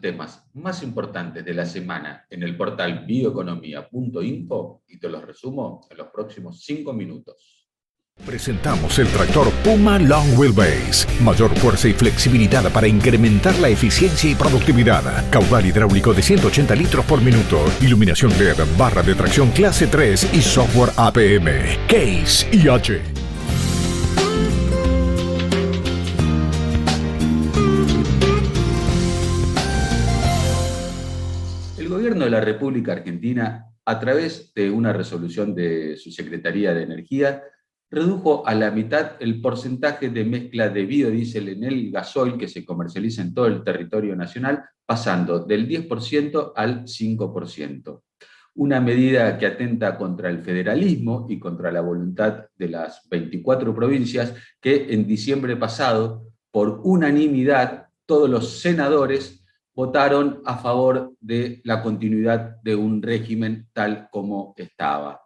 temas más importantes de la semana en el portal bioeconomía.info y te los resumo en los próximos cinco minutos. Presentamos el tractor Puma Long Wheelbase. Mayor fuerza y flexibilidad para incrementar la eficiencia y productividad. Caudal hidráulico de 180 litros por minuto. Iluminación LED, barra de tracción clase 3 y software APM. Case IH. La República Argentina, a través de una resolución de su Secretaría de Energía, redujo a la mitad el porcentaje de mezcla de biodiesel en el gasoil que se comercializa en todo el territorio nacional, pasando del 10% al 5%. Una medida que atenta contra el federalismo y contra la voluntad de las 24 provincias que en diciembre pasado, por unanimidad, todos los senadores votaron a favor de la continuidad de un régimen tal como estaba.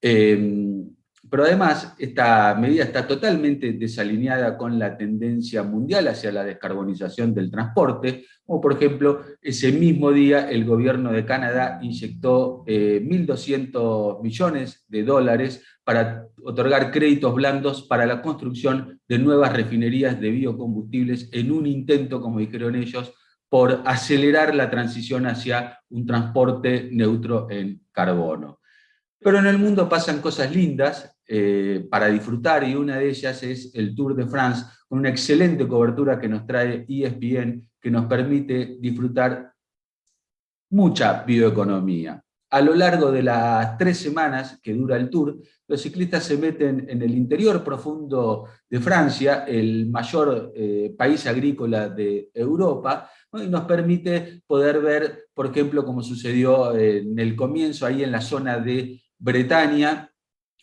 Eh, pero además, esta medida está totalmente desalineada con la tendencia mundial hacia la descarbonización del transporte, como por ejemplo, ese mismo día el gobierno de Canadá inyectó 1.200 eh, millones de dólares para otorgar créditos blandos para la construcción de nuevas refinerías de biocombustibles en un intento, como dijeron ellos, por acelerar la transición hacia un transporte neutro en carbono. Pero en el mundo pasan cosas lindas eh, para disfrutar y una de ellas es el Tour de France, con una excelente cobertura que nos trae ESPN, que nos permite disfrutar mucha bioeconomía. A lo largo de las tres semanas que dura el tour, los ciclistas se meten en el interior profundo de Francia, el mayor eh, país agrícola de Europa, y nos permite poder ver, por ejemplo, como sucedió en el comienzo, ahí en la zona de Bretaña,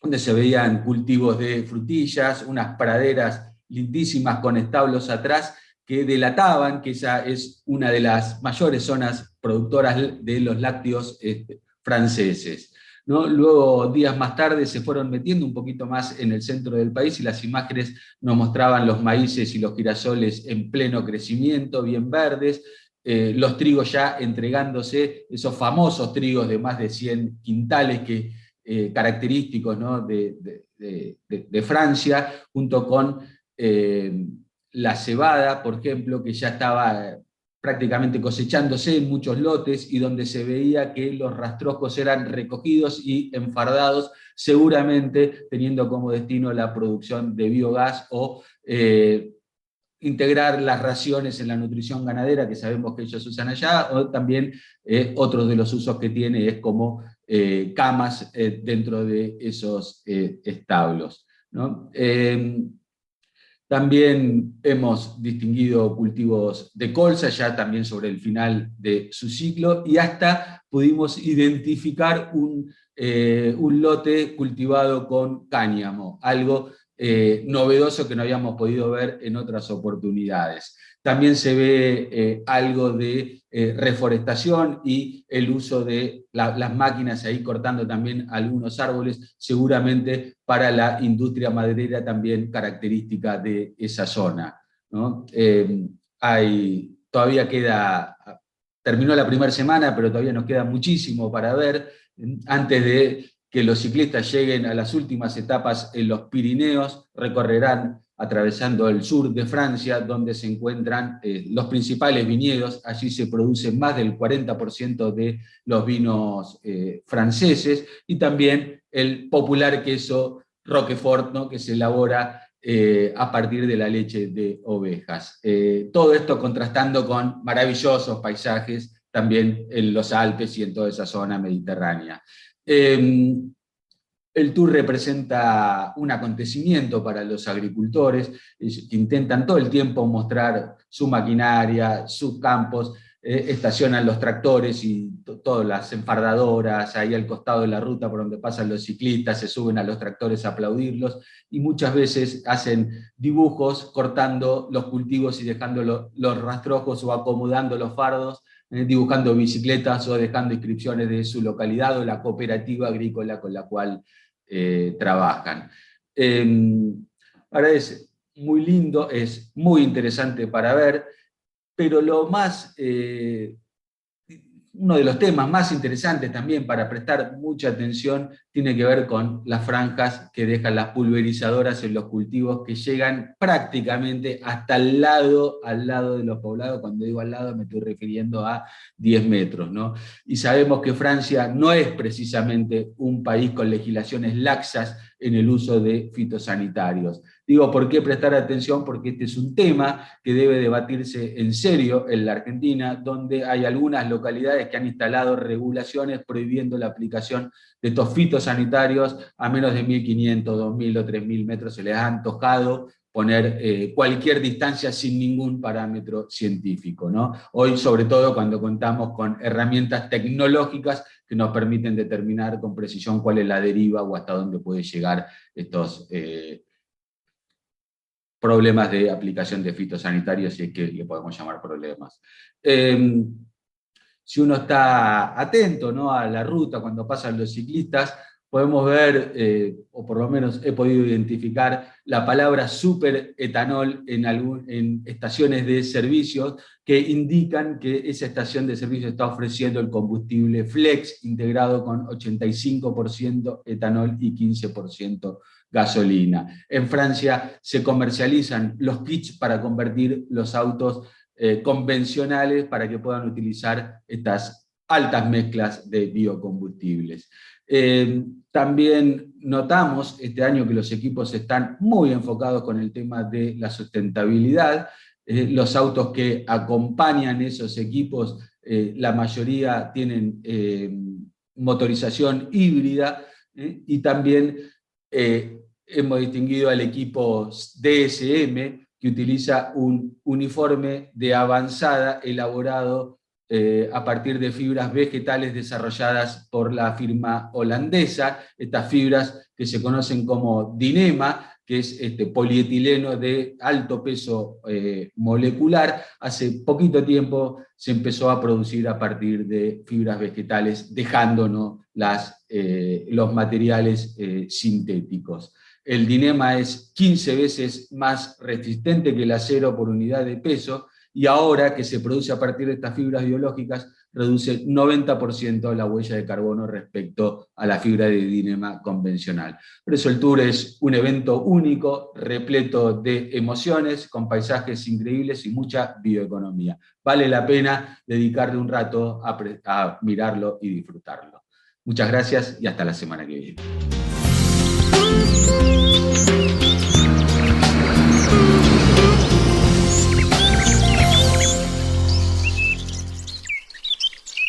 donde se veían cultivos de frutillas, unas praderas lindísimas con establos atrás que delataban que esa es una de las mayores zonas productoras de los lácteos este, franceses. ¿no? Luego, días más tarde, se fueron metiendo un poquito más en el centro del país y las imágenes nos mostraban los maíces y los girasoles en pleno crecimiento, bien verdes, eh, los trigos ya entregándose, esos famosos trigos de más de 100 quintales que eh, característicos de, Francia, junto con eh, la cebada, por ejemplo, que ya estaba prácticamente cosechándose en muchos lotes y donde se veía que los rastrojos eran recogidos y enfardados, seguramente teniendo como destino la producción de biogás o eh, integrar las raciones en la nutrición ganadera que sabemos que ellos usan allá, o también otro de los usos que tiene es como eh, camas eh, dentro de esos eh, establos. Em, también hemos distinguido cultivos de colza, ya también sobre el final de su ciclo, y hasta pudimos identificar un, un lote cultivado con cáñamo, algo novedoso que no habíamos podido ver en otras oportunidades. También se ve algo de eh, reforestación y el uso de las máquinas ahí cortando también algunos árboles, seguramente para la industria maderera también característica de esa zona. Eh, hay, todavía queda, terminó la primera semana, pero todavía nos queda muchísimo para ver. Antes de que los ciclistas lleguen a las últimas etapas en los Pirineos, recorrerán atravesando el sur de Francia, donde se encuentran eh, los principales viñedos. Allí se produce más del 40% de los vinos eh, franceses y también el popular queso Roquefort, ¿no? que se elabora eh, a partir de la leche de ovejas. todo esto contrastando con maravillosos paisajes también en los Alpes y en toda esa zona mediterránea. Em, el tour representa un acontecimiento para los agricultores que intentan todo el tiempo mostrar su maquinaria, sus campos, eh, estacionan los tractores y todas las enfardadoras ahí al costado de la ruta por donde pasan los ciclistas, se suben a los tractores a aplaudirlos y muchas veces hacen dibujos cortando los cultivos y dejando los rastrojos o acomodando los fardos dibujando bicicletas o dejando inscripciones de su localidad o la cooperativa agrícola con la cual eh, trabajan. Em, ahora es muy lindo, es muy interesante para ver. pero lo más eh, uno de los temas más interesantes también para prestar mucha atención tiene que ver con las franjas que dejan las pulverizadoras en los cultivos que llegan prácticamente hasta el lado, al lado de los poblados. Cuando digo al lado me estoy refiriendo a 10 metros. ¿no? Y sabemos que Francia no es precisamente un país con legislaciones laxas en el uso de fitosanitarios. Digo, ¿por qué prestar atención? Porque este es un tema que debe debatirse en serio en la Argentina, donde hay algunas localidades que han instalado regulaciones prohibiendo la aplicación de estos fitosanitarios a menos de 1.500, 2.000 o 3.000 metros. Se les ha antojado poner eh, cualquier distancia sin ningún parámetro científico. ¿no? Hoy, sobre todo, cuando contamos con herramientas tecnológicas que nos permiten determinar con precisión cuál es la deriva o hasta dónde puede llegar estos eh, problemas de aplicación de fitosanitarios, si es que le podemos llamar problemas. Em, si uno está atento ¿no? a la ruta cuando pasan los ciclistas, podemos ver, eh, o por lo menos he podido identificar, la palabra superetanol en, en estaciones de servicios que indican que esa estación de servicio está ofreciendo el combustible flex integrado con 85% etanol y 15% gasolina. En Francia se comercializan los kits para convertir los autos eh, convencionales para que puedan utilizar estas altas mezclas de biocombustibles. Eh, también notamos este año que los equipos están muy enfocados con el tema de la sustentabilidad. Eh, los autos que acompañan esos equipos, la mayoría tienen motorización híbrida y también eh, hemos distinguido al equipo DSM, que utiliza un uniforme de avanzada elaborado eh, a partir de fibras vegetales desarrolladas por la firma holandesa, estas fibras que se conocen como Dinema, que es este polietileno de alto peso eh, molecular, hace poquito tiempo se empezó a producir a partir de fibras vegetales, dejándonos eh, los materiales sintéticos. El dinema es 15 veces más resistente que el acero por unidad de peso, y ahora que se produce a partir de estas fibras biológicas, reduce 90% la huella de carbono respecto a la fibra de dinema convencional. Por eso el tour es un evento único, repleto de emociones, con paisajes increíbles y mucha bioeconomía. Vale la pena dedicarle un rato a mirarlo y disfrutarlo. Muchas gracias y hasta la semana que viene.